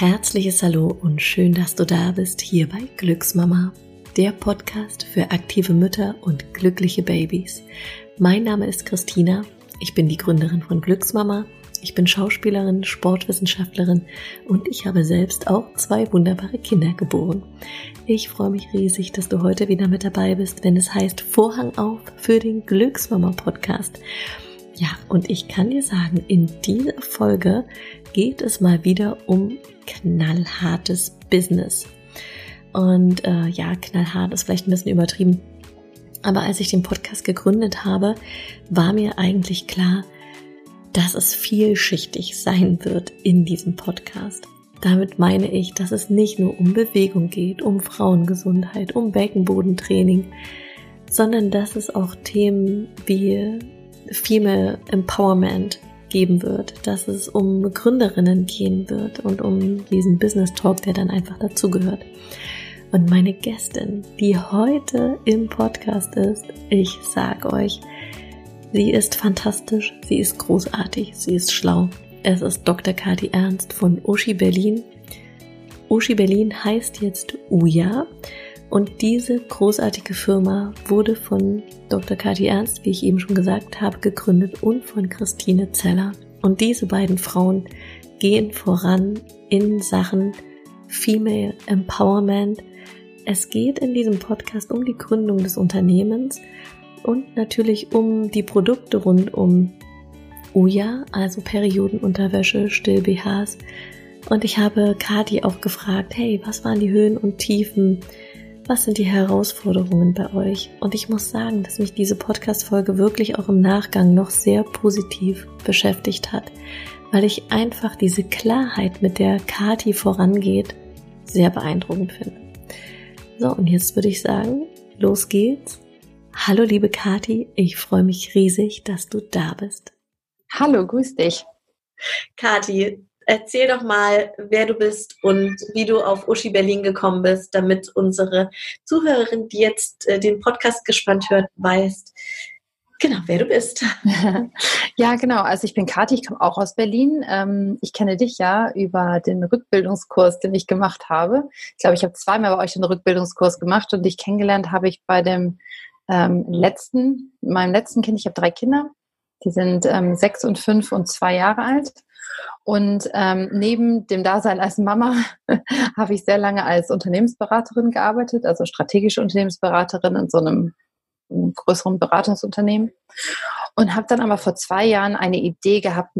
herzliches Hallo und schön, dass du da bist hier bei Glücksmama, der Podcast für aktive Mütter und glückliche Babys. Mein Name ist Christina, ich bin die Gründerin von Glücksmama, ich bin Schauspielerin, Sportwissenschaftlerin und ich habe selbst auch zwei wunderbare Kinder geboren. Ich freue mich riesig, dass du heute wieder mit dabei bist, wenn es heißt Vorhang auf für den Glücksmama Podcast. Ja, und ich kann dir sagen, in dieser Folge geht es mal wieder um knallhartes Business. Und äh, ja, knallhart ist vielleicht ein bisschen übertrieben. Aber als ich den Podcast gegründet habe, war mir eigentlich klar, dass es vielschichtig sein wird in diesem Podcast. Damit meine ich, dass es nicht nur um Bewegung geht, um Frauengesundheit, um Beckenbodentraining, sondern dass es auch Themen wie Female Empowerment geben wird, dass es um Gründerinnen gehen wird und um diesen Business Talk, der dann einfach dazugehört. Und meine Gästin, die heute im Podcast ist, ich sag euch, sie ist fantastisch, sie ist großartig, sie ist schlau. Es ist Dr. Kati Ernst von Uschi Berlin. Uschi Berlin heißt jetzt Uja und diese großartige Firma wurde von Dr. Kathi Ernst, wie ich eben schon gesagt habe, gegründet und von Christine Zeller. Und diese beiden Frauen gehen voran in Sachen Female Empowerment. Es geht in diesem Podcast um die Gründung des Unternehmens und natürlich um die Produkte rund um Uja, also Periodenunterwäsche, Still-BHs. Und ich habe Kati auch gefragt, hey, was waren die Höhen und Tiefen was sind die Herausforderungen bei euch? Und ich muss sagen, dass mich diese Podcast-Folge wirklich auch im Nachgang noch sehr positiv beschäftigt hat, weil ich einfach diese Klarheit, mit der Kati vorangeht, sehr beeindruckend finde. So, und jetzt würde ich sagen, los geht's. Hallo liebe Kati, ich freue mich riesig, dass du da bist. Hallo, grüß dich. Kati, erzähl doch mal, wer du bist und wie du auf Uschi Berlin gekommen bist, damit unsere Zuhörerin, die jetzt äh, den Podcast gespannt hört, weiß, genau, wer du bist. ja, genau. Also ich bin Kathi, ich komme auch aus Berlin. Ähm, ich kenne dich ja über den Rückbildungskurs, den ich gemacht habe. Ich glaube, ich habe zweimal bei euch einen Rückbildungskurs gemacht und dich kennengelernt habe ich bei dem ähm, letzten, meinem letzten Kind. Ich habe drei Kinder. Die sind ähm, sechs und fünf und zwei Jahre alt. Und ähm, neben dem Dasein als Mama habe ich sehr lange als Unternehmensberaterin gearbeitet, also strategische Unternehmensberaterin in so einem, größeren Beratungsunternehmen. Und habe dann aber vor zwei Jahren eine Idee gehabt,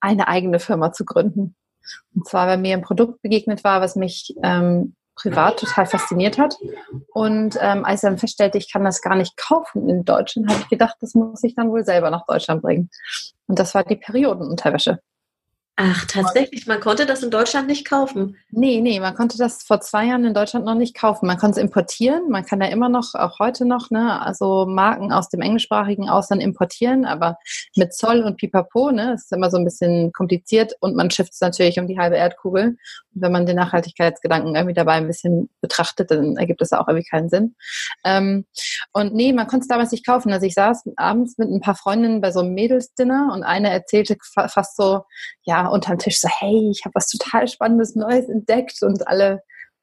eine eigene Firma zu gründen. Und zwar, weil mir ein Produkt begegnet war, was mich ähm, privat total fasziniert hat. Und ähm, als ich dann feststellte, ich kann das gar nicht kaufen in Deutschland, habe ich gedacht, das muss ich dann wohl selber nach Deutschland bringen. Und das war die Periodenunterwäsche. Ach, tatsächlich, man konnte das in Deutschland nicht kaufen. Nee, nee, man konnte das vor zwei Jahren in Deutschland noch nicht kaufen. Man konnte es importieren, man kann ja immer noch, auch heute noch, ne, also Marken aus dem englischsprachigen Ausland importieren, aber mit Zoll und Pipapo, ne, ist immer so ein bisschen kompliziert und man schifft es natürlich um die halbe Erdkugel. Und wenn man den Nachhaltigkeitsgedanken irgendwie dabei ein bisschen betrachtet, dann ergibt das auch irgendwie keinen Sinn. Ähm, und nee, man konnte es damals nicht kaufen. Also ich saß abends mit ein paar Freundinnen bei so einem Mädelsdinner und eine erzählte fast so, ja, unterm Tisch so, hey, ich habe was total Spannendes Neues entdeckt und alle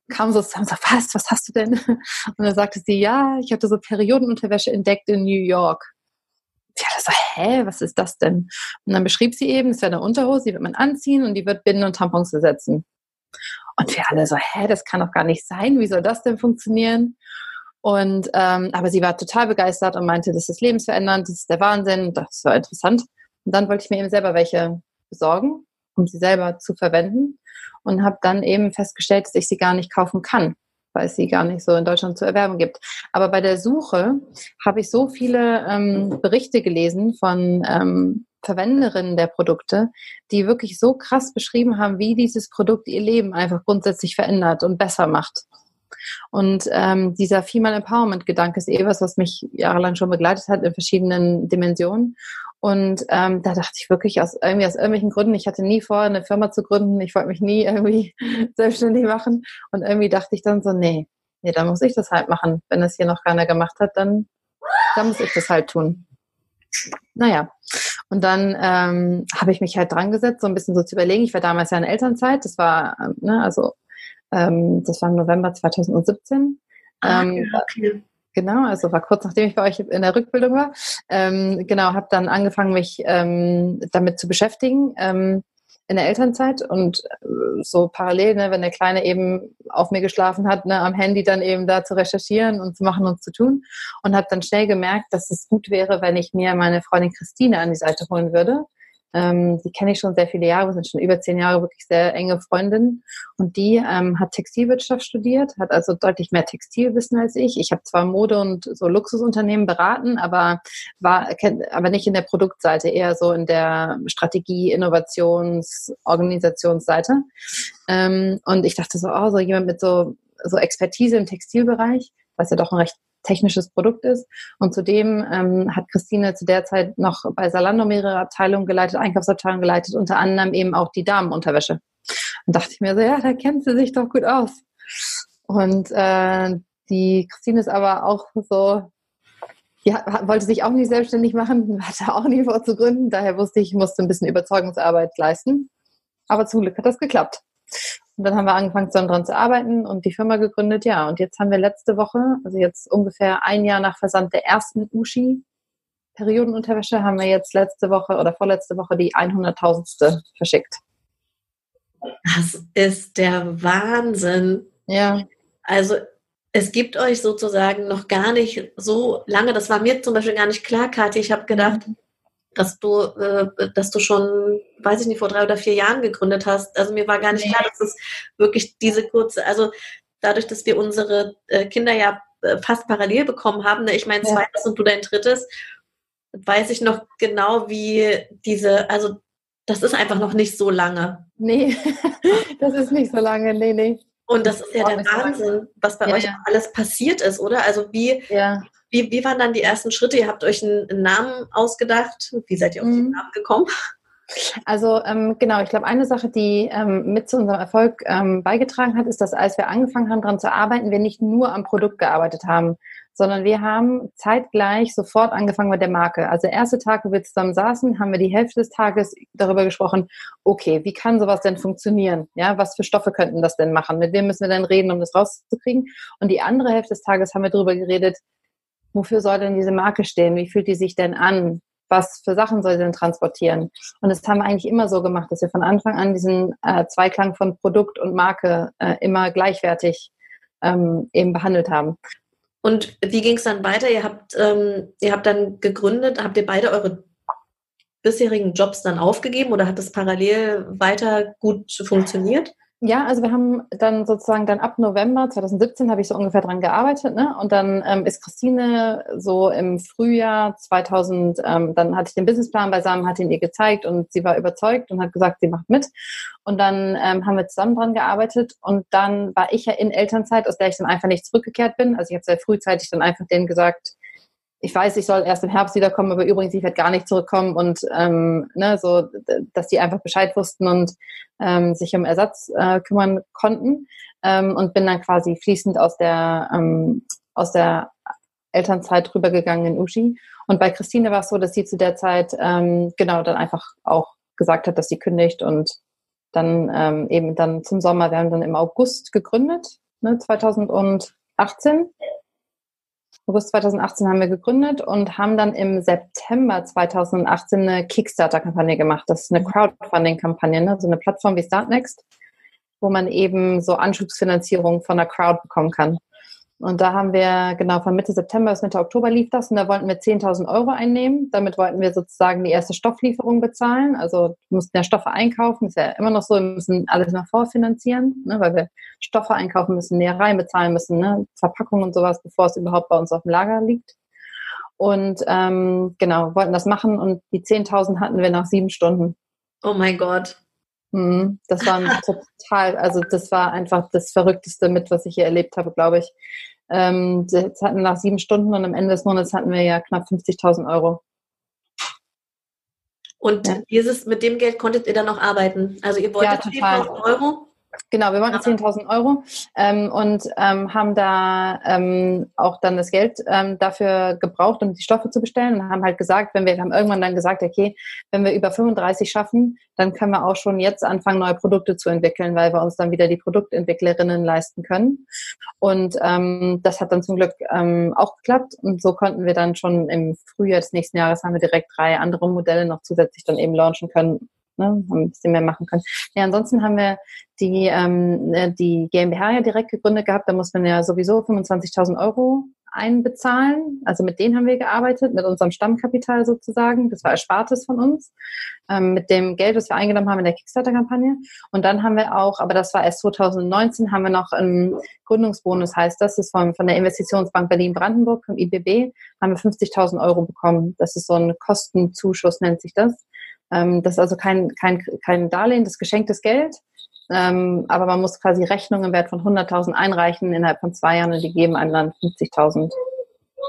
kamen so zusammen so, was, was hast du denn? Und dann sagte sie, ja, ich hatte so Periodenunterwäsche entdeckt in New York. Ja, das so, hä, was ist das denn? Und dann beschrieb sie eben, es wäre eine Unterhose, die wird man anziehen und die wird Binden und Tampons ersetzen. Und wir alle so, hä, das kann doch gar nicht sein, wie soll das denn funktionieren? Und ähm, aber sie war total begeistert und meinte, das ist lebensverändernd, das ist der Wahnsinn, das war interessant. Und dann wollte ich mir eben selber welche besorgen um sie selber zu verwenden und habe dann eben festgestellt, dass ich sie gar nicht kaufen kann, weil es sie gar nicht so in Deutschland zu erwerben gibt. Aber bei der Suche habe ich so viele ähm, Berichte gelesen von ähm, Verwenderinnen der Produkte, die wirklich so krass beschrieben haben, wie dieses Produkt ihr Leben einfach grundsätzlich verändert und besser macht. Und ähm, dieser Female Empowerment-Gedanke ist eh was, was mich jahrelang schon begleitet hat in verschiedenen Dimensionen. Und ähm, da dachte ich wirklich aus irgendwie aus irgendwelchen Gründen, ich hatte nie vor, eine Firma zu gründen, ich wollte mich nie irgendwie selbstständig machen. Und irgendwie dachte ich dann so, nee, nee, dann muss ich das halt machen. Wenn es hier noch keiner gemacht hat, dann, dann muss ich das halt tun. Naja. Und dann ähm, habe ich mich halt dran gesetzt, so ein bisschen so zu überlegen. Ich war damals ja in Elternzeit, das war, ähm, ne, also ähm, das war im November 2017. Ah, ähm, okay. Genau, also war kurz nachdem ich bei euch in der Rückbildung war. Ähm, genau, habe dann angefangen, mich ähm, damit zu beschäftigen ähm, in der Elternzeit und äh, so parallel, ne, wenn der Kleine eben auf mir geschlafen hat, ne, am Handy dann eben da zu recherchieren und zu machen und zu tun und habe dann schnell gemerkt, dass es gut wäre, wenn ich mir meine Freundin Christine an die Seite holen würde, ähm, die kenne ich schon sehr viele Jahre, wir sind schon über zehn Jahre wirklich sehr enge Freundinnen. Und die ähm, hat Textilwirtschaft studiert, hat also deutlich mehr Textilwissen als ich. Ich habe zwar Mode und so Luxusunternehmen beraten, aber war aber nicht in der Produktseite, eher so in der Strategie, Innovations, Organisationsseite. Ähm, und ich dachte so, oh, so jemand mit so so Expertise im Textilbereich, was ja doch ein recht technisches Produkt ist. Und zudem ähm, hat Christine zu der Zeit noch bei Salando mehrere Abteilungen geleitet, Einkaufsabteilungen geleitet, unter anderem eben auch die Damenunterwäsche. Und dachte ich mir so, ja, da kennt sie sich doch gut aus. Und äh, die Christine ist aber auch so, die wollte sich auch nicht selbstständig machen, hatte auch nie vor zu gründen. Daher wusste ich, ich musste ein bisschen Überzeugungsarbeit leisten. Aber zum Glück hat das geklappt. Und dann haben wir angefangen, zusammen dran zu arbeiten und die Firma gegründet, ja. Und jetzt haben wir letzte Woche, also jetzt ungefähr ein Jahr nach Versand der ersten Uschi, Periodenunterwäsche, haben wir jetzt letzte Woche oder vorletzte Woche die 100.000. verschickt. Das ist der Wahnsinn. Ja. Also es gibt euch sozusagen noch gar nicht so lange, das war mir zum Beispiel gar nicht klar, Kathi. Ich habe gedacht, mhm dass du, äh, dass du schon, weiß ich nicht, vor drei oder vier Jahren gegründet hast. Also mir war gar nicht nee. klar, dass es wirklich diese kurze, also dadurch, dass wir unsere äh, Kinder ja äh, fast parallel bekommen haben, ne? ich mein ja. zweites und du dein drittes, weiß ich noch genau, wie diese, also das ist einfach noch nicht so lange. Nee, das ist nicht so lange, nee, nee. Und das, ist ja der Wahnsinn, was bei ja, euch ja. alles passiert ist, oder? Also wie, ja. Wie, wie waren dann die ersten Schritte? Ihr habt euch einen, einen Namen ausgedacht. Wie seid ihr auf den mhm. Namen gekommen? Also ähm, genau, ich glaube, eine Sache, die ähm, mit zu unserem Erfolg ähm, beigetragen hat, ist, dass als wir angefangen haben, daran zu arbeiten, wir nicht nur am Produkt gearbeitet haben, sondern wir haben zeitgleich sofort angefangen mit der Marke. Also erste Tag, wo wir zusammen saßen, haben wir die Hälfte des Tages darüber gesprochen, okay, wie kann sowas denn funktionieren? Ja, was für Stoffe könnten das denn machen? Mit wem müssen wir denn reden, um das rauszukriegen? Und die andere Hälfte des Tages haben wir darüber geredet, wofür soll denn diese Marke stehen? Wie fühlt die sich denn an? Was für Sachen soll sie denn transportieren? Und das haben wir eigentlich immer so gemacht, dass wir von Anfang an diesen äh, Zweiklang von Produkt und Marke äh, immer gleichwertig ähm, eben behandelt haben. Und wie ging es dann weiter? Ihr habt, ähm, ihr habt dann gegründet, habt ihr beide eure bisherigen Jobs dann aufgegeben oder hat das parallel weiter gut funktioniert? Ja, also wir haben dann sozusagen dann ab November 2017 habe ich so ungefähr dran gearbeitet, ne? Und dann ähm, ist Christine so im Frühjahr 2000, ähm, dann hatte ich den Businessplan beisammen, hatte ihn ihr gezeigt und sie war überzeugt und hat gesagt, sie macht mit. Und dann ähm, haben wir zusammen dran gearbeitet und dann war ich ja in Elternzeit, aus der ich dann einfach nicht zurückgekehrt bin. Also ich habe sehr frühzeitig dann einfach denen gesagt, ich weiß, ich soll erst im Herbst wiederkommen, aber übrigens, ich werde gar nicht zurückkommen und ähm, ne, so, dass die einfach Bescheid wussten und ähm, sich um Ersatz äh, kümmern konnten. Ähm, und bin dann quasi fließend aus der ähm, aus der Elternzeit rübergegangen in Uschi. Und bei Christine war es so, dass sie zu der Zeit ähm, genau dann einfach auch gesagt hat, dass sie kündigt und dann ähm, eben dann zum Sommer, wir haben dann im August gegründet, ne, 2018 August 2018 haben wir gegründet und haben dann im September 2018 eine Kickstarter-Kampagne gemacht. Das ist eine Crowdfunding-Kampagne, ne? so eine Plattform wie Startnext, wo man eben so Anschubsfinanzierung von der Crowd bekommen kann. Und da haben wir, genau, von Mitte September bis Mitte Oktober lief das und da wollten wir 10.000 Euro einnehmen. Damit wollten wir sozusagen die erste Stofflieferung bezahlen. Also wir mussten ja Stoffe einkaufen, ist ja immer noch so, wir müssen alles noch vorfinanzieren, ne, weil wir Stoffe einkaufen müssen, Nähereien bezahlen müssen, ne, Verpackungen und sowas, bevor es überhaupt bei uns auf dem Lager liegt. Und ähm, genau, wollten das machen und die 10.000 hatten wir nach sieben Stunden. Oh mein Gott. Mhm, das war total, also das war einfach das Verrückteste mit, was ich hier erlebt habe, glaube ich. Ähm, jetzt hatten wir nach sieben Stunden und am Ende des Monats hatten wir ja knapp 50.000 Euro. Und ja. dieses, mit dem Geld konntet ihr dann noch arbeiten? Also ihr wolltet ja, 10.000 Euro? Genau, wir wollten 10.000 Euro ähm, und ähm, haben da ähm, auch dann das Geld ähm, dafür gebraucht, um die Stoffe zu bestellen und haben halt gesagt, wenn wir haben irgendwann dann gesagt, okay, wenn wir über 35 schaffen, dann können wir auch schon jetzt anfangen, neue Produkte zu entwickeln, weil wir uns dann wieder die Produktentwicklerinnen leisten können. Und ähm, das hat dann zum Glück ähm, auch geklappt und so konnten wir dann schon im Frühjahr des nächsten Jahres haben wir direkt drei andere Modelle noch zusätzlich dann eben launchen können ne, haben ein bisschen mehr machen können. Ja, ansonsten haben wir die, ähm, ne, die GmbH ja direkt gegründet gehabt. Da muss man ja sowieso 25.000 Euro einbezahlen. Also mit denen haben wir gearbeitet, mit unserem Stammkapital sozusagen. Das war Erspartes von uns. Ähm, mit dem Geld, das wir eingenommen haben in der Kickstarter-Kampagne. Und dann haben wir auch, aber das war erst 2019, haben wir noch einen Gründungsbonus, heißt das, das ist von, von der Investitionsbank Berlin-Brandenburg, vom IBB, haben wir 50.000 Euro bekommen. Das ist so ein Kostenzuschuss, nennt sich das. Ähm, das ist also kein, kein, kein Darlehen, das geschenktes Geld. Ähm, aber man muss quasi Rechnungen im Wert von 100.000 einreichen innerhalb von zwei Jahren und die geben einem dann 50.000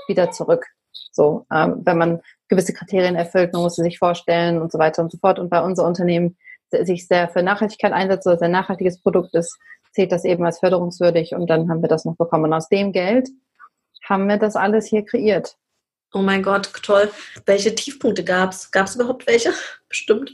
wieder zurück. So, ähm, wenn man gewisse Kriterien erfüllt, man muss sie sich vorstellen und so weiter und so fort. Und bei unser Unternehmen sich sehr für Nachhaltigkeit einsetzt oder sehr nachhaltiges Produkt ist, zählt das eben als förderungswürdig und dann haben wir das noch bekommen. Und aus dem Geld haben wir das alles hier kreiert. Oh mein Gott, toll. Welche Tiefpunkte gab es? Gab es überhaupt welche? Bestimmt.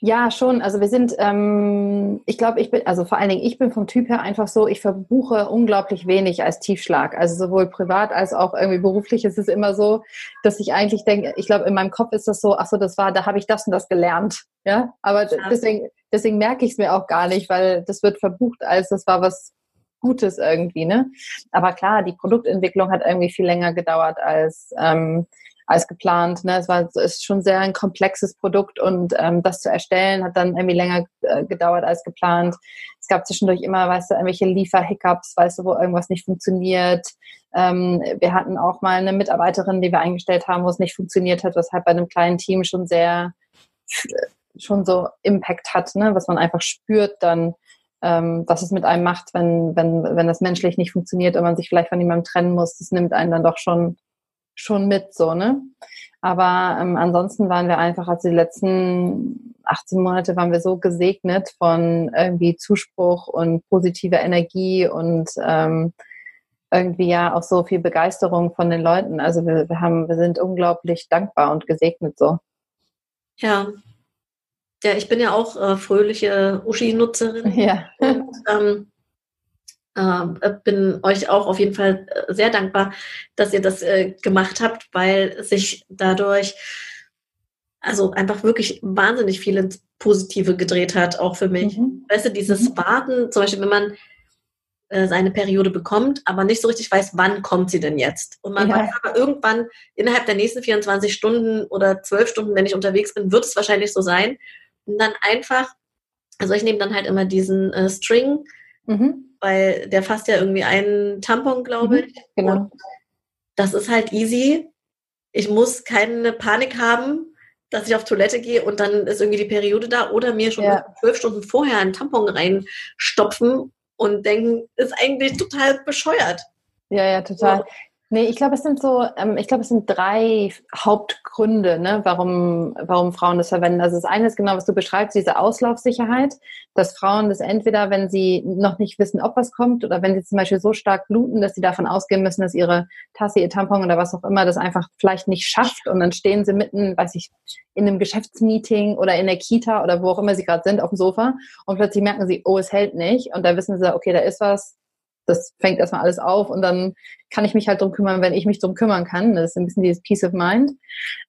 Ja, schon. Also wir sind, ähm, ich glaube, ich bin, also vor allen Dingen, ich bin vom Typ her einfach so, ich verbuche unglaublich wenig als Tiefschlag. Also sowohl privat als auch irgendwie beruflich ist es immer so, dass ich eigentlich denke, ich glaube, in meinem Kopf ist das so, ach so, das war, da habe ich das und das gelernt. Ja, aber deswegen, deswegen merke ich es mir auch gar nicht, weil das wird verbucht als das war was Gutes irgendwie, ne? Aber klar, die Produktentwicklung hat irgendwie viel länger gedauert als, ähm, als geplant. Ne? Es war es ist schon sehr ein komplexes Produkt und ähm, das zu erstellen hat dann irgendwie länger äh, gedauert als geplant. Es gab zwischendurch immer, weißt du, irgendwelche Lieferhiccups, weißt du, wo irgendwas nicht funktioniert. Ähm, wir hatten auch mal eine Mitarbeiterin, die wir eingestellt haben, wo es nicht funktioniert hat, was halt bei einem kleinen Team schon sehr schon so Impact hat, ne? was man einfach spürt dann ähm, was es mit einem macht, wenn, wenn, wenn das menschlich nicht funktioniert und man sich vielleicht von jemandem trennen muss, das nimmt einen dann doch schon, schon mit, so, ne? Aber ähm, ansonsten waren wir einfach, also die letzten 18 Monate waren wir so gesegnet von irgendwie Zuspruch und positiver Energie und ähm, irgendwie ja auch so viel Begeisterung von den Leuten. Also wir, wir haben, wir sind unglaublich dankbar und gesegnet so. Ja, ja, ich bin ja auch äh, fröhliche Uschi-Nutzerin. Ja. Und, ähm, äh, bin euch auch auf jeden Fall äh, sehr dankbar, dass ihr das äh, gemacht habt, weil sich dadurch also einfach wirklich wahnsinnig viel ins Positive gedreht hat, auch für mich. Mhm. Weißt du, dieses mhm. Warten, zum Beispiel, wenn man äh, seine Periode bekommt, aber nicht so richtig weiß, wann kommt sie denn jetzt. Und man ja. weiß aber irgendwann innerhalb der nächsten 24 Stunden oder 12 Stunden, wenn ich unterwegs bin, wird es wahrscheinlich so sein. Und dann einfach, also ich nehme dann halt immer diesen äh, String, mhm. weil der fasst ja irgendwie einen Tampon, glaube mhm, ich. Genau. Und das ist halt easy. Ich muss keine Panik haben, dass ich auf Toilette gehe und dann ist irgendwie die Periode da oder mir schon ja. zwölf Stunden vorher einen Tampon reinstopfen und denken, ist eigentlich total bescheuert. Ja, ja, total. Nee, ich glaube, es sind so, ähm, ich glaube, es sind drei Hauptgründe, ne, warum, warum Frauen das verwenden. Also das eine ist genau, was du beschreibst, diese Auslaufsicherheit, dass Frauen das entweder, wenn sie noch nicht wissen, ob was kommt, oder wenn sie zum Beispiel so stark bluten, dass sie davon ausgehen müssen, dass ihre Tasse, ihr Tampon oder was auch immer das einfach vielleicht nicht schafft und dann stehen sie mitten, weiß ich, in einem Geschäftsmeeting oder in der Kita oder wo auch immer sie gerade sind, auf dem Sofa und plötzlich merken sie, oh, es hält nicht und da wissen sie, okay, da ist was, das fängt erstmal alles auf und dann kann ich mich halt drum kümmern, wenn ich mich drum kümmern kann. Das ist ein bisschen dieses Peace of Mind.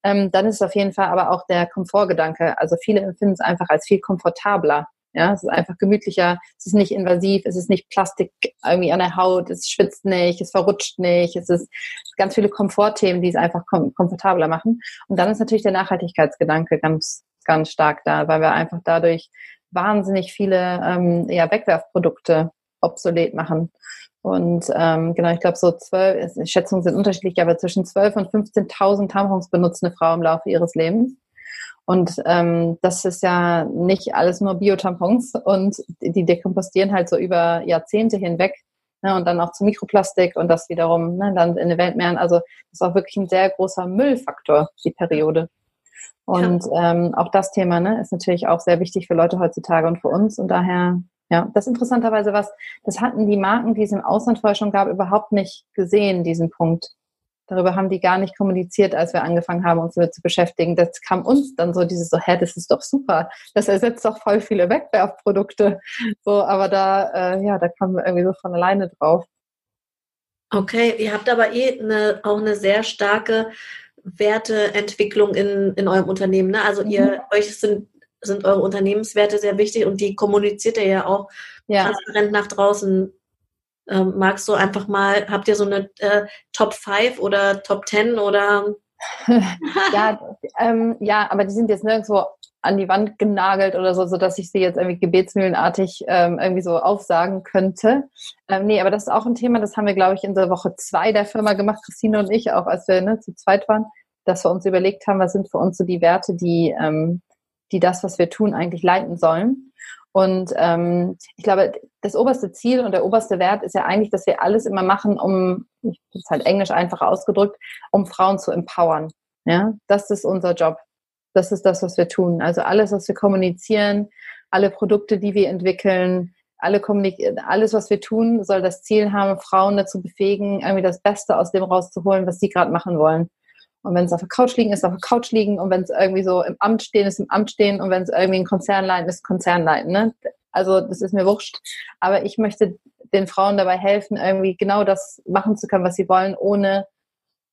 Ähm, dann ist es auf jeden Fall aber auch der Komfortgedanke. Also viele empfinden es einfach als viel komfortabler. Ja, es ist einfach gemütlicher, es ist nicht invasiv, es ist nicht Plastik irgendwie an der Haut, es schwitzt nicht, es verrutscht nicht, es ist ganz viele Komfortthemen, die es einfach kom komfortabler machen. Und dann ist natürlich der Nachhaltigkeitsgedanke ganz, ganz stark da, weil wir einfach dadurch wahnsinnig viele ähm, ja, Wegwerfprodukte obsolet machen. Und ähm, genau, ich glaube, so zwölf, Schätzungen sind unterschiedlich, aber zwischen 12 und 15.000 Tampons benutzt eine Frau im Laufe ihres Lebens. Und ähm, das ist ja nicht alles nur Biotampons und die dekompostieren halt so über Jahrzehnte hinweg ne, und dann auch zu Mikroplastik und das wiederum ne, dann in den Weltmeeren. Also das ist auch wirklich ein sehr großer Müllfaktor, die Periode. Und ja. ähm, auch das Thema ne, ist natürlich auch sehr wichtig für Leute heutzutage und für uns. Und daher Ja, das ist interessanterweise was, das hatten die Marken, die es im Ausland vorher schon gab, überhaupt nicht gesehen, diesen Punkt. Darüber haben die gar nicht kommuniziert, als wir angefangen haben, uns damit zu beschäftigen. Das kam uns dann so dieses so, hä, das ist doch super. Das ersetzt doch voll viele Wegwerfprodukte. So, aber da, äh, ja, da kamen wir irgendwie so von alleine drauf. Okay, ihr habt aber eh eine, auch eine sehr starke Werteentwicklung in, in eurem Unternehmen. Ne? Also ihr, mhm. euch sind, sind eure Unternehmenswerte sehr wichtig und die kommuniziert ihr ja auch ja. transparent nach draußen. Ähm, magst du einfach mal, habt ihr so eine äh, Top 5 oder Top 10 oder? ja, ähm, ja, aber die sind jetzt nirgendwo an die Wand genagelt oder so, sodass ich sie jetzt irgendwie gebetsmühlenartig ähm, irgendwie so aufsagen könnte. Ähm, nee, aber das ist auch ein Thema, das haben wir, glaube ich, in der Woche zwei der Firma gemacht, Christine und ich, auch als wir ne, zu zweit waren, dass wir uns überlegt haben, was sind für uns so die Werte, die, ähm, die das, was wir tun, eigentlich leiten sollen. Und ähm, ich glaube, das oberste Ziel und der oberste Wert ist ja eigentlich, dass wir alles immer machen, um, das ist halt englisch einfach ausgedrückt, um Frauen zu empowern. Ja, das ist unser Job. Das ist das, was wir tun. Also alles, was wir kommunizieren, alle Produkte, die wir entwickeln, alle Kommunik alles, was wir tun, soll das Ziel haben, Frauen dazu befähigen, irgendwie das Beste aus dem rauszuholen, was sie gerade machen wollen. Und wenn es auf der Couch liegen ist, auf der Couch liegen. Und wenn es irgendwie so im Amt stehen ist, im Amt stehen. Und wenn es irgendwie ein Konzern leiten ist, Konzern leiten. Ne? Also das ist mir wurscht. Aber ich möchte den Frauen dabei helfen, irgendwie genau das machen zu können, was sie wollen, ohne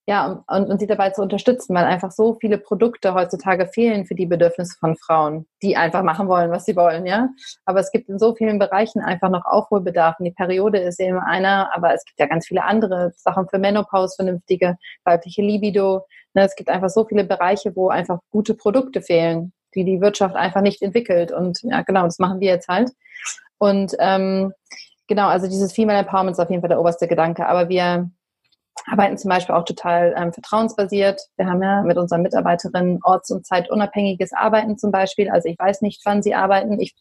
ja, und, und sie dabei zu unterstützen, weil einfach so viele Produkte heutzutage fehlen für die Bedürfnisse von Frauen, die einfach machen wollen, was sie wollen, ja. Aber es gibt in so vielen Bereichen einfach noch Aufholbedarf. Und die Periode ist eben einer, aber es gibt ja ganz viele andere Sachen für Menopause, vernünftige weibliche Libido. Ne, es gibt einfach so viele Bereiche, wo einfach gute Produkte fehlen, die die Wirtschaft einfach nicht entwickelt. Und ja, genau, das machen wir jetzt halt. Und ähm, genau, also dieses Female Empowerment ist auf jeden Fall der oberste Gedanke. Aber wir arbeiten zum Beispiel auch total ähm, vertrauensbasiert. Wir haben ja mit unseren Mitarbeiterinnen orts- und zeitunabhängiges Arbeiten zum Beispiel. Also ich weiß nicht, wann sie arbeiten. Ich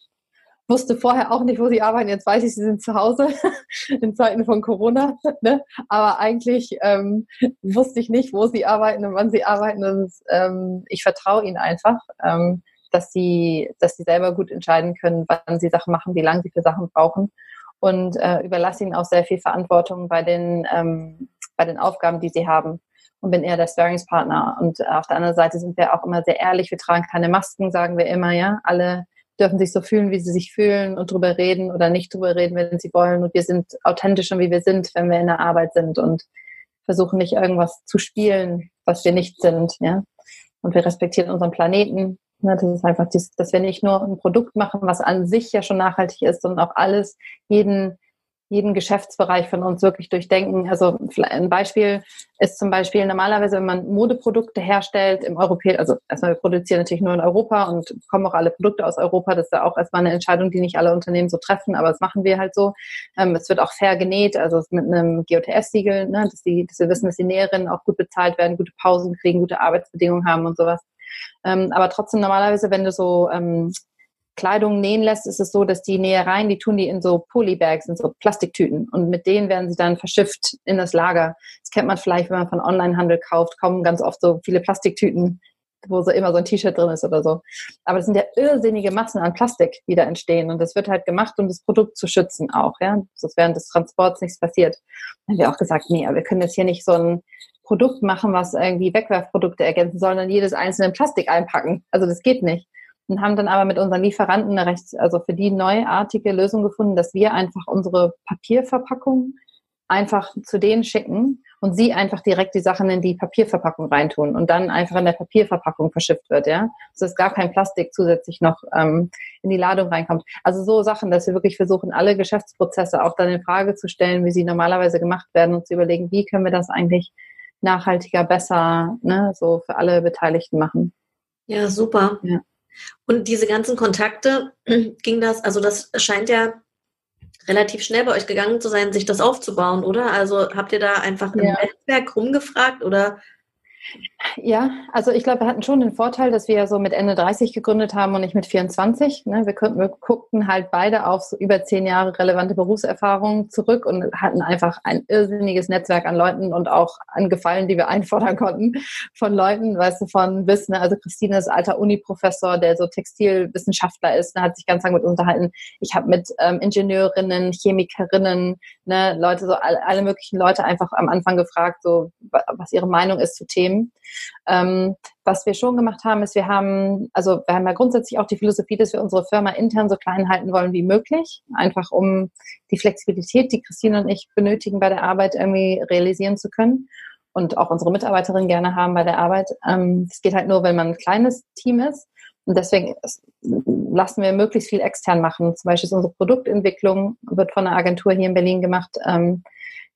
wusste vorher auch nicht, wo sie arbeiten. Jetzt weiß ich, sie sind zu Hause in Zeiten von Corona. Ne? Aber eigentlich ähm, wusste ich nicht, wo sie arbeiten und wann sie arbeiten. Und ähm, ich vertraue ihnen einfach, ähm, dass sie, dass sie selber gut entscheiden können, wann sie Sachen machen, wie lange sie für Sachen brauchen. Und äh, überlasse ihnen auch sehr viel Verantwortung bei den ähm, bei den Aufgaben, die sie haben und bin eher der Sparringspartner. Und auf der anderen Seite sind wir auch immer sehr ehrlich. Wir tragen keine Masken, sagen wir immer, ja. Alle dürfen sich so fühlen, wie sie sich fühlen und drüber reden oder nicht drüber reden, wenn sie wollen. Und wir sind authentischer, wie wir sind, wenn wir in der Arbeit sind und versuchen nicht irgendwas zu spielen, was wir nicht sind, ja. Und wir respektieren unseren Planeten. Das ist einfach, dass wir nicht nur ein Produkt machen, was an sich ja schon nachhaltig ist, sondern auch alles, jeden jeden Geschäftsbereich von uns wirklich durchdenken. Also ein Beispiel ist zum Beispiel normalerweise, wenn man Modeprodukte herstellt im Europäischen, also erstmal wir produzieren natürlich nur in Europa und bekommen auch alle Produkte aus Europa. Das ist ja auch erstmal eine Entscheidung, die nicht alle Unternehmen so treffen, aber das machen wir halt so. Ähm, es wird auch fair genäht, also mit einem GOTS-Siegel, ne, dass, die, dass wir wissen, dass die Näherinnen auch gut bezahlt werden, gute Pausen kriegen, gute Arbeitsbedingungen haben und sowas. Ähm, aber trotzdem normalerweise, wenn du so ähm, Kleidung nähen lässt, ist es so, dass die Nähereien, die tun die in so Polybags, in so Plastiktüten und mit denen werden sie dann verschifft in das Lager. Das kennt man vielleicht, wenn man von Onlinehandel kauft, kommen ganz oft so viele Plastiktüten, wo so immer so ein T-Shirt drin ist oder so. Aber das sind ja irrsinnige Massen an Plastik, die da entstehen und das wird halt gemacht, um das Produkt zu schützen auch, ja, dass während des Transports nichts passiert. Dann haben wir auch gesagt, nee, aber wir können jetzt hier nicht so ein Produkt machen, was irgendwie Wegwerfprodukte ergänzen soll, und jedes einzelne Plastik einpacken. Also das geht nicht und haben dann aber mit unseren Lieferanten eine recht, also für die neuartige Lösung gefunden, dass wir einfach unsere Papierverpackung einfach zu denen schicken und sie einfach direkt die Sachen in die Papierverpackung reintun und dann einfach in der Papierverpackung verschifft wird, ja. Dass gar kein Plastik zusätzlich noch ähm, in die Ladung reinkommt. Also so Sachen, dass wir wirklich versuchen, alle Geschäftsprozesse auch dann in Frage zu stellen, wie sie normalerweise gemacht werden und zu überlegen, wie können wir das eigentlich nachhaltiger, besser, ne, so für alle Beteiligten machen. Ja, super. Ja. Und diese ganzen Kontakte, ging das, also das scheint ja relativ schnell bei euch gegangen zu sein, sich das aufzubauen, oder? Also habt ihr da einfach im ja. Netzwerk rumgefragt oder? Ja, also ich glaube, wir hatten schon den Vorteil, dass wir ja so mit Ende 30 gegründet haben und nicht mit 24. Ne? Wir, konnten, wir guckten halt beide auf so über zehn Jahre relevante Berufserfahrung zurück und hatten einfach ein irrsinniges Netzwerk an Leuten und auch an Gefallen, die wir einfordern konnten von Leuten, weißt du, von bis, ne? also Christine ist alter Uni-Professor, der so Textilwissenschaftler ist, ne? hat sich ganz lang mit unterhalten. Ich habe mit ähm, Ingenieurinnen, Chemikerinnen, ne? Leute, so alle, alle möglichen Leute einfach am Anfang gefragt, so was ihre Meinung ist zu Themen. Ähm, was wir schon gemacht haben, ist, wir haben, also wir haben ja grundsätzlich auch die Philosophie, dass wir unsere Firma intern so klein halten wollen wie möglich, einfach um die Flexibilität, die Christine und ich benötigen bei der Arbeit irgendwie realisieren zu können und auch unsere Mitarbeiterinnen gerne haben bei der Arbeit. Ähm, es geht halt nur, wenn man ein kleines Team ist. Und deswegen lassen wir möglichst viel extern machen. Zum Beispiel ist unsere Produktentwicklung wird von einer Agentur hier in Berlin gemacht, ähm,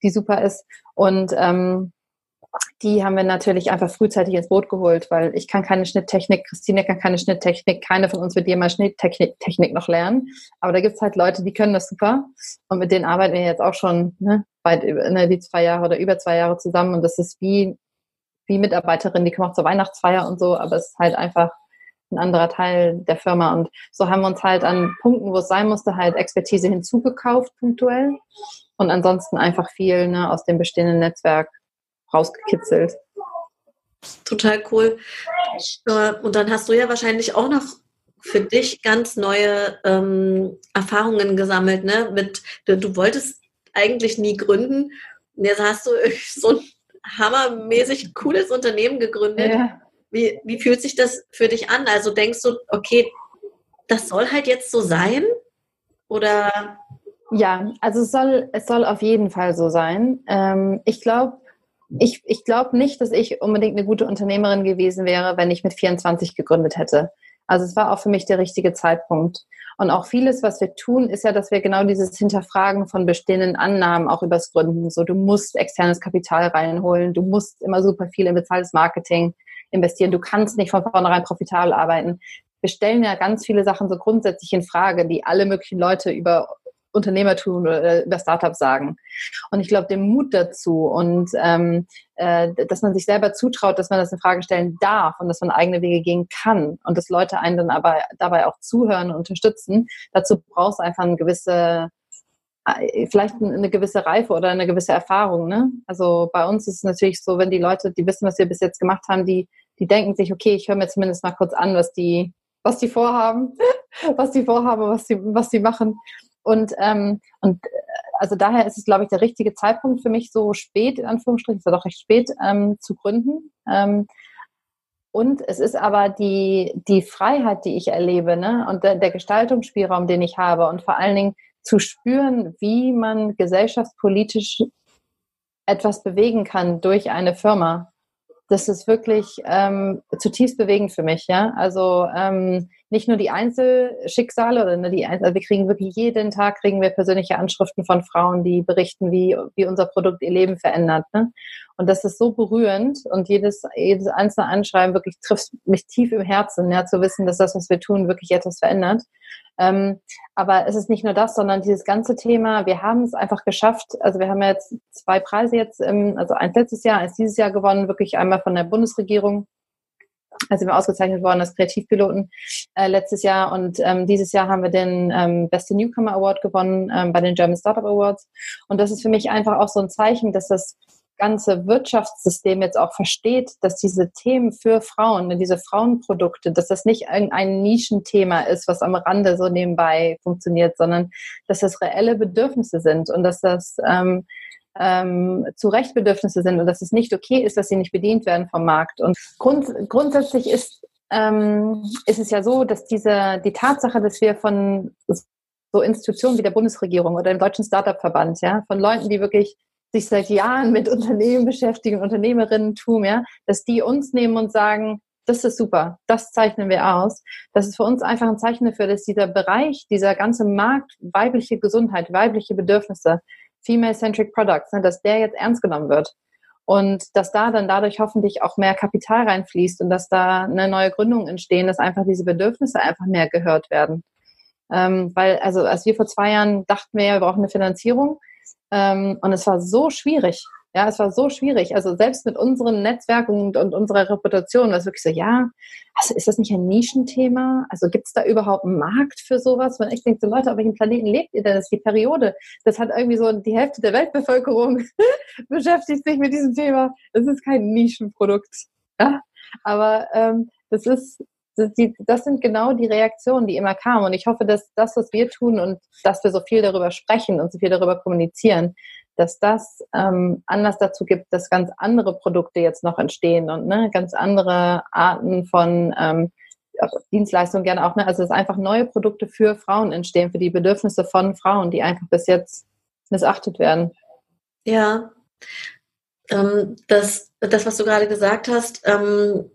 die super ist. Und ähm, die haben wir natürlich einfach frühzeitig ins Boot geholt, weil ich kann keine Schnitttechnik, Christine kann keine Schnitttechnik, keine von uns wird jemals Schnitttechnik Technik noch lernen. Aber da gibt es halt Leute, die können das super. Und mit denen arbeiten wir jetzt auch schon ne, weit über ne, die zwei Jahre oder über zwei Jahre zusammen. Und das ist wie, wie Mitarbeiterin, die kommen auch zur Weihnachtsfeier und so, aber es ist halt einfach ein anderer Teil der Firma. Und so haben wir uns halt an Punkten, wo es sein musste, halt Expertise hinzugekauft, punktuell. Und ansonsten einfach viel ne, aus dem bestehenden Netzwerk rausgekitzelt. Total cool. Äh, und dann hast du ja wahrscheinlich auch noch für dich ganz neue ähm, Erfahrungen gesammelt, ne? Mit, du, du, wolltest eigentlich nie gründen. Und jetzt hast du so ein hammermäßig cooles Unternehmen gegründet. Ja. Wie, wie fühlt sich das für dich an? Also denkst du, okay, das soll halt jetzt so sein? Oder? Ja, also es soll, es soll auf jeden Fall so sein. Ähm, ich glaube, ich, ich glaube nicht, dass ich unbedingt eine gute Unternehmerin gewesen wäre, wenn ich mit 24 gegründet hätte. Also es war auch für mich der richtige Zeitpunkt. Und auch vieles, was wir tun, ist ja, dass wir genau dieses Hinterfragen von bestehenden Annahmen auch übers Gründen. So, du musst externes Kapital reinholen, du musst immer super viel in bezahltes Marketing investieren, du kannst nicht von vornherein profitabel arbeiten. Wir stellen ja ganz viele Sachen so grundsätzlich in Frage, die alle möglichen Leute über Unternehmertum oder über Startups sagen. Und ich glaube, den Mut dazu und ähm, äh, dass man sich selber zutraut, dass man das in Frage stellen darf und dass man eigene Wege gehen kann und dass Leute einen dann aber dabei auch zuhören und unterstützen, dazu brauchst du einfach eine gewisse äh, vielleicht eine gewisse Reife oder eine gewisse Erfahrung. Ne? Also bei uns ist es natürlich so, wenn die Leute, die wissen, was wir bis jetzt gemacht haben, die, die denken sich, okay, ich höre mir zumindest mal kurz an, was die, was die vorhaben, was die vorhaben, was die, was die machen. Und, ähm, und äh, also daher ist es, glaube ich, der richtige Zeitpunkt für mich, so spät, in Anführungsstrichen, ist ja doch recht spät, ähm, zu gründen. Ähm, und es ist aber die, die Freiheit, die ich erlebe, ne? und der, der Gestaltungsspielraum, den ich habe und vor allen Dingen zu spüren, wie man gesellschaftspolitisch etwas bewegen kann durch eine Firma. Das ist wirklich ähm, zutiefst bewegend für mich, ja. Also ähm, nicht nur die Einzelschicksale oder ne, die Einzel also wir kriegen wirklich jeden Tag kriegen wir persönliche Anschriften von Frauen, die berichten, wie, wie unser Produkt ihr Leben verändert. Ne? Und das ist so berührend und jedes, jedes einzelne Anschreiben wirklich trifft mich tief im Herzen, ja, zu wissen, dass das, was wir tun, wirklich etwas verändert. Ähm, aber es ist nicht nur das, sondern dieses ganze Thema, wir haben es einfach geschafft. Also wir haben jetzt zwei Preise jetzt, im, also eins letztes Jahr, eins dieses Jahr gewonnen, wirklich einmal von der Bundesregierung also wir ausgezeichnet worden als Kreativpiloten äh, letztes Jahr. Und ähm, dieses Jahr haben wir den ähm, Beste Newcomer Award gewonnen ähm, bei den German Startup Awards. Und das ist für mich einfach auch so ein Zeichen, dass das ganze Wirtschaftssystem jetzt auch versteht, dass diese Themen für Frauen, diese Frauenprodukte, dass das nicht irgendein Nischenthema ist, was am Rande so nebenbei funktioniert, sondern dass das reelle Bedürfnisse sind und dass das ähm, ähm, zu Rechtbedürfnisse sind und dass es nicht okay ist, dass sie nicht bedient werden vom Markt. Und grund, grundsätzlich ist, ähm, ist es ja so, dass diese, die Tatsache, dass wir von so Institutionen wie der Bundesregierung oder dem Deutschen Startup-Verband, ja, von Leuten, die wirklich sich seit Jahren mit Unternehmen beschäftigen, Unternehmerinnen tun, ja, dass die uns nehmen und sagen, das ist super, das zeichnen wir aus. Das ist für uns einfach ein Zeichen dafür, dass dieser Bereich, dieser ganze Markt weibliche Gesundheit, weibliche Bedürfnisse, Female-Centric Products, ne, dass der jetzt ernst genommen wird. Und dass da dann dadurch hoffentlich auch mehr Kapital reinfließt und dass da eine neue Gründung entstehen, dass einfach diese Bedürfnisse einfach mehr gehört werden. Ähm, weil, also als wir vor zwei Jahren dachten wir, wir brauchen eine Finanzierung ähm, und es war so schwierig. Ja, es war so schwierig. Also selbst mit unseren Netzwerken und, und unserer Reputation war es wirklich so, ja, also ist das nicht ein Nischenthema? Also gibt es da überhaupt einen Markt für sowas? Man echt denkt so, Leute, auf welchem Planeten lebt ihr denn? Das ist die Periode. Das hat irgendwie so die Hälfte der Weltbevölkerung beschäftigt sich mit diesem Thema. Das ist kein Nischenprodukt. Ja? Aber ähm, das ist das sind genau die Reaktionen, die immer kamen. Und ich hoffe, dass das, was wir tun und dass wir so viel darüber sprechen und so viel darüber kommunizieren, dass das ähm, Anlass dazu gibt, dass ganz andere Produkte jetzt noch entstehen und ne, ganz andere Arten von ähm, Dienstleistungen gerne auch. Ne? Also dass einfach neue Produkte für Frauen entstehen, für die Bedürfnisse von Frauen, die einfach bis jetzt missachtet werden. Ja, ähm, das, das, was du gerade gesagt hast, ähm,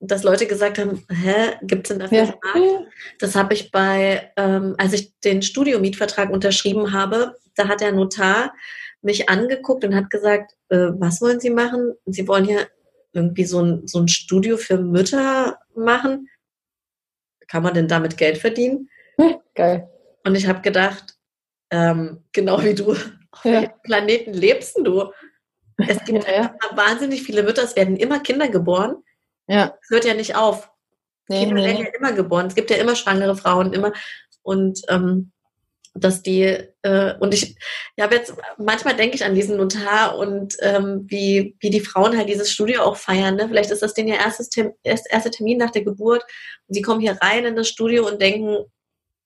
dass Leute gesagt haben, hä, gibt es denn dafür ja. einen Markt? Das habe ich bei, ähm, als ich den Studiomietvertrag unterschrieben habe, da hat der Notar mich angeguckt und hat gesagt, äh, was wollen Sie machen? Sie wollen hier irgendwie so ein, so ein Studio für Mütter machen. Kann man denn damit Geld verdienen? Geil. Und ich habe gedacht, ähm, genau wie du, auf ja. welchem Planeten lebst du? Es gibt ja, ja. wahnsinnig viele Mütter, es werden immer Kinder geboren ja. Es hört ja nicht auf. Nee, Kinder nee. werden ja immer geboren. Es gibt ja immer schwangere Frauen, immer. Und ähm, dass die, äh, und ich, ja, jetzt, manchmal denke ich an diesen Notar und ähm, wie, wie die Frauen halt dieses Studio auch feiern. Ne? Vielleicht ist das denen ihr erstes Termin, erster Termin nach der Geburt und sie kommen hier rein in das Studio und denken,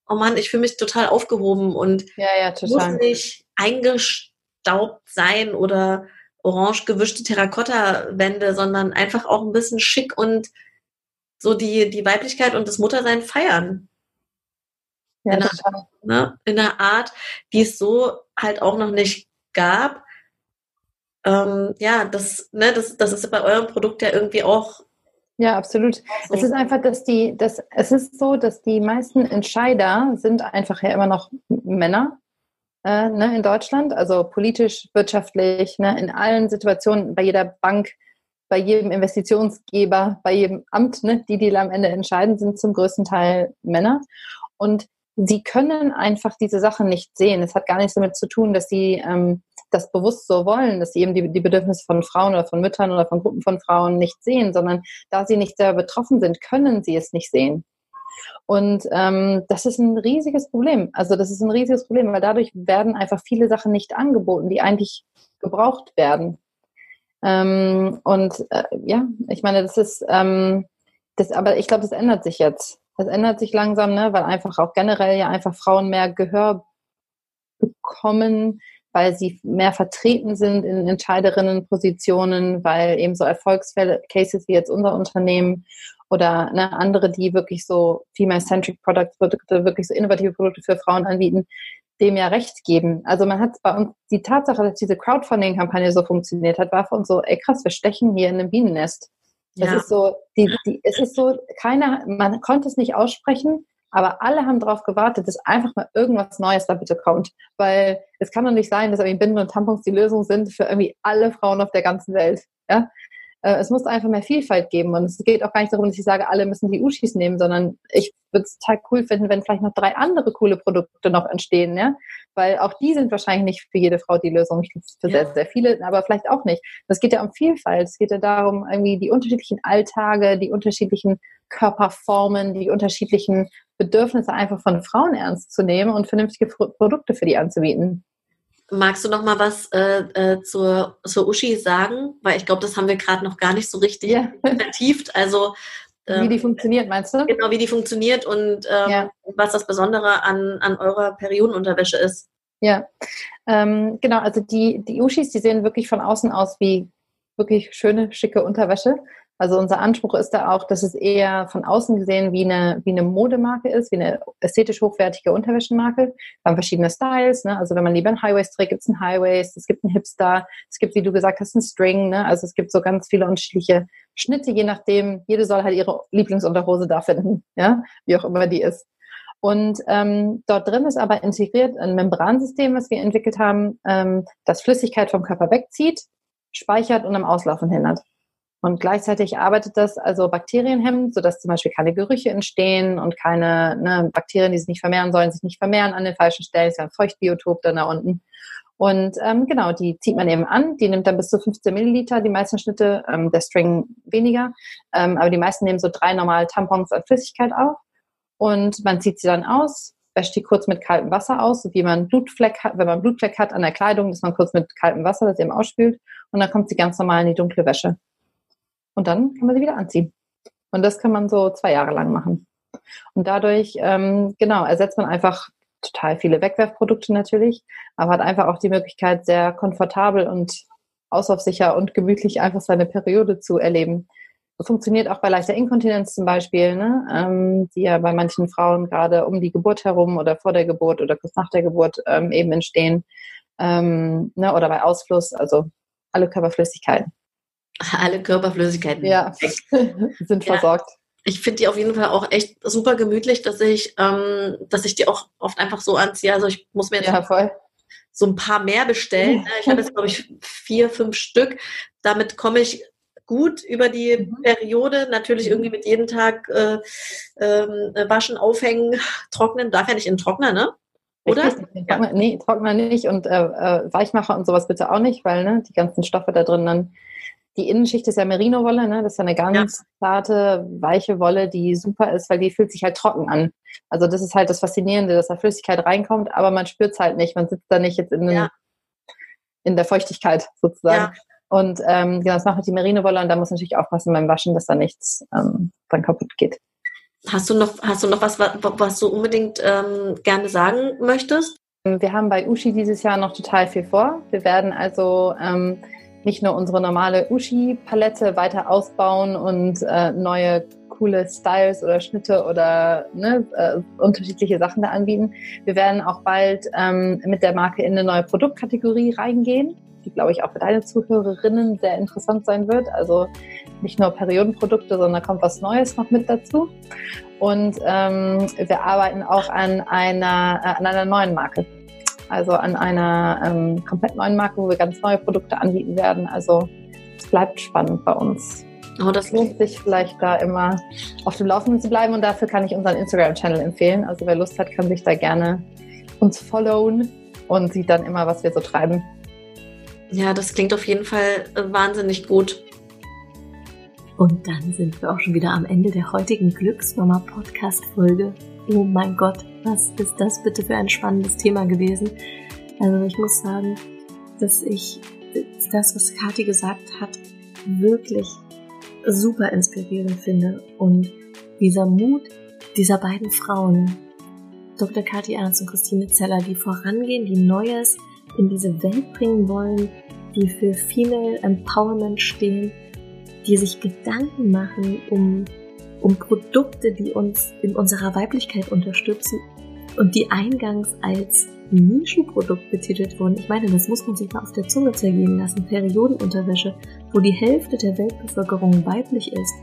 oh Mann, ich fühle mich total aufgehoben und ja, ja, muss nicht eingestaubt sein oder orange gewischte Terrakotta-Wände, sondern einfach auch ein bisschen schick und so die, die Weiblichkeit und das Muttersein feiern. Ja, in, einer, ne, in einer Art, die es so halt auch noch nicht gab. Ähm, ja, das, ne, das, das ist bei eurem Produkt ja irgendwie auch. Ja, absolut. So. Es ist einfach, dass die, dass, es ist so, dass die meisten Entscheider sind einfach ja immer noch Männer äh, ne, in Deutschland, also politisch, wirtschaftlich, ne, in allen Situationen, bei jeder Bank, bei jedem Investitionsgeber, bei jedem Amt, ne, die, die am Ende entscheiden, sind zum größten Teil Männer. Und sie können einfach diese Sachen nicht sehen. Es hat gar nichts damit zu tun, dass sie ähm, das bewusst so wollen, dass sie eben die, die Bedürfnisse von Frauen oder von Müttern oder von Gruppen von Frauen nicht sehen, sondern da sie nicht selber betroffen sind, können sie es nicht sehen. Und ähm, das ist ein riesiges Problem. Also das ist ein riesiges Problem, weil dadurch werden einfach viele Sachen nicht angeboten, die eigentlich gebraucht werden. Ähm, und äh, ja, ich meine, das ist, ähm, das, aber ich glaube, das ändert sich jetzt. Das ändert sich langsam, ne, weil einfach auch generell ja einfach Frauen mehr Gehör bekommen, weil sie mehr vertreten sind in Entscheiderinnenpositionen, weil eben so Erfolgsfälle, Cases wie jetzt unser Unternehmen oder ne, andere, die wirklich so female-centric Produkte, wirklich so innovative Produkte für Frauen anbieten, dem ja recht geben. Also man hat bei uns die Tatsache, dass diese Crowdfunding-Kampagne so funktioniert hat, war für uns so, ey krass, wir stechen hier in einem Bienennest. Das ja. ist so, die, die, es ist so, keiner, man konnte es nicht aussprechen, aber alle haben darauf gewartet, dass einfach mal irgendwas Neues da bitte kommt. Weil es kann doch nicht sein, dass irgendwie Binden und Tampons die Lösung sind für irgendwie alle Frauen auf der ganzen Welt. Ja? Äh, es muss einfach mehr Vielfalt geben. Und es geht auch gar nicht darum, dass ich sage, alle müssen die Uschis nehmen, sondern ich würde es total cool finden, wenn vielleicht noch drei andere coole Produkte noch entstehen, ja. Weil auch die sind wahrscheinlich nicht für jede Frau die Lösung. Ich glaube, für sehr, sehr viele, aber vielleicht auch nicht. Es geht ja um Vielfalt. Es geht ja darum, irgendwie die unterschiedlichen Alltage, die unterschiedlichen Körperformen, die unterschiedlichen Bedürfnisse einfach von Frauen ernst zu nehmen und vernünftige Produkte für die anzubieten. Magst du noch mal was äh, äh, zur, zur Uschi sagen? Weil ich glaube, das haben wir gerade noch gar nicht so richtig ja. vertieft. Also ähm, wie die funktioniert, meinst du? Genau, wie die funktioniert und ähm, ja. was das Besondere an, an eurer Periodenunterwäsche ist. Ja, ähm, genau. Also die, die Uschis, die sehen wirklich von außen aus wie wirklich schöne, schicke Unterwäsche. Also unser Anspruch ist da auch, dass es eher von außen gesehen wie eine, wie eine Modemarke ist, wie eine ästhetisch hochwertige Unterwäschemarke. Wir haben verschiedene Styles, ne? Also wenn man lieber einen Highwaist trägt, gibt es einen Highwaist, es gibt einen Hipster, es gibt, wie du gesagt hast, einen String, ne? Also es gibt so ganz viele unterschiedliche Schnitte, je nachdem, jede soll halt ihre Lieblingsunterhose da finden, ja, wie auch immer die ist. Und ähm, dort drin ist aber integriert ein Membransystem, was wir entwickelt haben, ähm, das Flüssigkeit vom Körper wegzieht, speichert und am Auslaufen hindert. Und gleichzeitig arbeitet das also bakterienhemmend, sodass zum Beispiel keine Gerüche entstehen und keine ne, Bakterien, die sich nicht vermehren sollen, sich nicht vermehren an den falschen Stellen. Ist ja ein Feuchtbiotop dann da unten. Und ähm, genau, die zieht man eben an. Die nimmt dann bis zu 15 Milliliter, die meisten Schnitte, ähm, der String weniger. Ähm, aber die meisten nehmen so drei normale Tampons an Flüssigkeit auf. Und man zieht sie dann aus, wäscht die kurz mit kaltem Wasser aus, so wie man Blutfleck hat, wenn man Blutfleck hat an der Kleidung, dass man kurz mit kaltem Wasser das eben ausspült. Und dann kommt sie ganz normal in die dunkle Wäsche. Und dann kann man sie wieder anziehen. Und das kann man so zwei Jahre lang machen. Und dadurch, ähm, genau, ersetzt man einfach total viele Wegwerfprodukte natürlich, aber hat einfach auch die Möglichkeit, sehr komfortabel und auslaufsicher und gemütlich einfach seine Periode zu erleben. Das funktioniert auch bei leichter Inkontinenz zum Beispiel, ne? ähm, die ja bei manchen Frauen gerade um die Geburt herum oder vor der Geburt oder kurz nach der Geburt ähm, eben entstehen. Ähm, ne? Oder bei Ausfluss, also alle Körperflüssigkeiten. Alle Körperflüssigkeiten ja. sind versorgt. Ja ich finde die auf jeden Fall auch echt super gemütlich, dass ich, ähm, dass ich die auch oft einfach so anziehe. Also ich muss mir jetzt ja, so ein paar mehr bestellen. Ne? Ich habe jetzt, glaube ich, vier, fünf Stück. Damit komme ich gut über die mhm. Periode. Natürlich irgendwie mit jedem Tag äh, äh, waschen, aufhängen, trocknen. Darf ja nicht in den Trockner, ne? Oder? Ja. Nee, Trockner nicht und äh, äh, Weichmacher und sowas bitte auch nicht, weil ne, die ganzen Stoffe da drin dann die Innenschicht ist ja Merino-Wolle, ne? Das ist ja eine ganz ja. zarte, weiche Wolle, die super ist, weil die fühlt sich halt trocken an. Also das ist halt das Faszinierende, dass da Flüssigkeit reinkommt, aber man spürt es halt nicht. Man sitzt da nicht jetzt in, ja. in der Feuchtigkeit sozusagen. Ja. Und ähm, genau, das macht halt die Merino-Wolle und da muss natürlich aufpassen beim Waschen, dass da nichts ähm, dann kaputt geht. Hast du noch, hast du noch was, was du unbedingt ähm, gerne sagen möchtest? Wir haben bei Ushi dieses Jahr noch total viel vor. Wir werden also ähm, nicht nur unsere normale Ushi-Palette weiter ausbauen und äh, neue coole Styles oder Schnitte oder ne, äh, unterschiedliche Sachen da anbieten. Wir werden auch bald ähm, mit der Marke in eine neue Produktkategorie reingehen, die, glaube ich, auch für deine Zuhörerinnen sehr interessant sein wird. Also nicht nur Periodenprodukte, sondern kommt was Neues noch mit dazu. Und ähm, wir arbeiten auch an einer, äh, an einer neuen Marke also an einer ähm, komplett neuen Marke, wo wir ganz neue Produkte anbieten werden. Also es bleibt spannend bei uns. Oh, das lohnt sich vielleicht da immer auf dem Laufenden zu bleiben und dafür kann ich unseren Instagram-Channel empfehlen. Also wer Lust hat, kann sich da gerne uns followen und sieht dann immer, was wir so treiben. Ja, das klingt auf jeden Fall wahnsinnig gut. Und dann sind wir auch schon wieder am Ende der heutigen Glücksmama Podcast Folge. Oh mein Gott, was ist das bitte für ein spannendes Thema gewesen? Also ich muss sagen, dass ich das, was Kathi gesagt hat, wirklich super inspirierend finde. Und dieser Mut dieser beiden Frauen, Dr. Kathi Ernst und Christine Zeller, die vorangehen, die Neues in diese Welt bringen wollen, die für Female Empowerment stehen, die sich Gedanken machen um, um Produkte, die uns in unserer Weiblichkeit unterstützen und die eingangs als Nischenprodukt betitelt wurden. Ich meine, das muss man sich mal auf der Zunge zergehen lassen. Periodenunterwäsche, wo die Hälfte der Weltbevölkerung weiblich ist,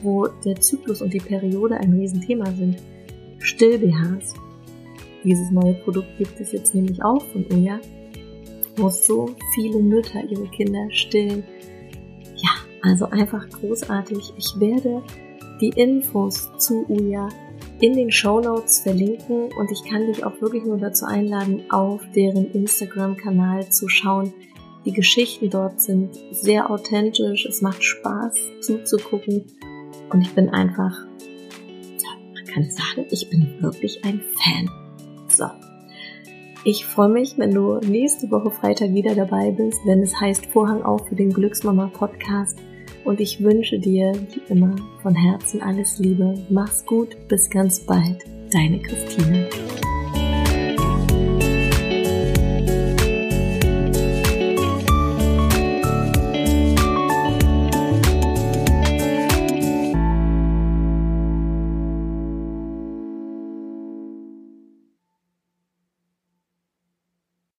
wo der Zyklus und die Periode ein Riesenthema sind. Still-BHs. Dieses neue Produkt gibt es jetzt nämlich auch von Uja, wo so viele Mütter ihre Kinder stillen. Ja, also einfach großartig. Ich werde die Infos zu Uja in den Show Notes verlinken und ich kann dich auch wirklich nur dazu einladen, auf deren Instagram-Kanal zu schauen. Die Geschichten dort sind sehr authentisch, es macht Spaß zuzugucken und ich bin einfach, man kann sagen, ich bin wirklich ein Fan. So. Ich freue mich, wenn du nächste Woche Freitag wieder dabei bist, wenn es heißt Vorhang auf für den Glücksmama Podcast. Und ich wünsche dir, wie immer, von Herzen alles Liebe. Mach's gut, bis ganz bald. Deine Christine.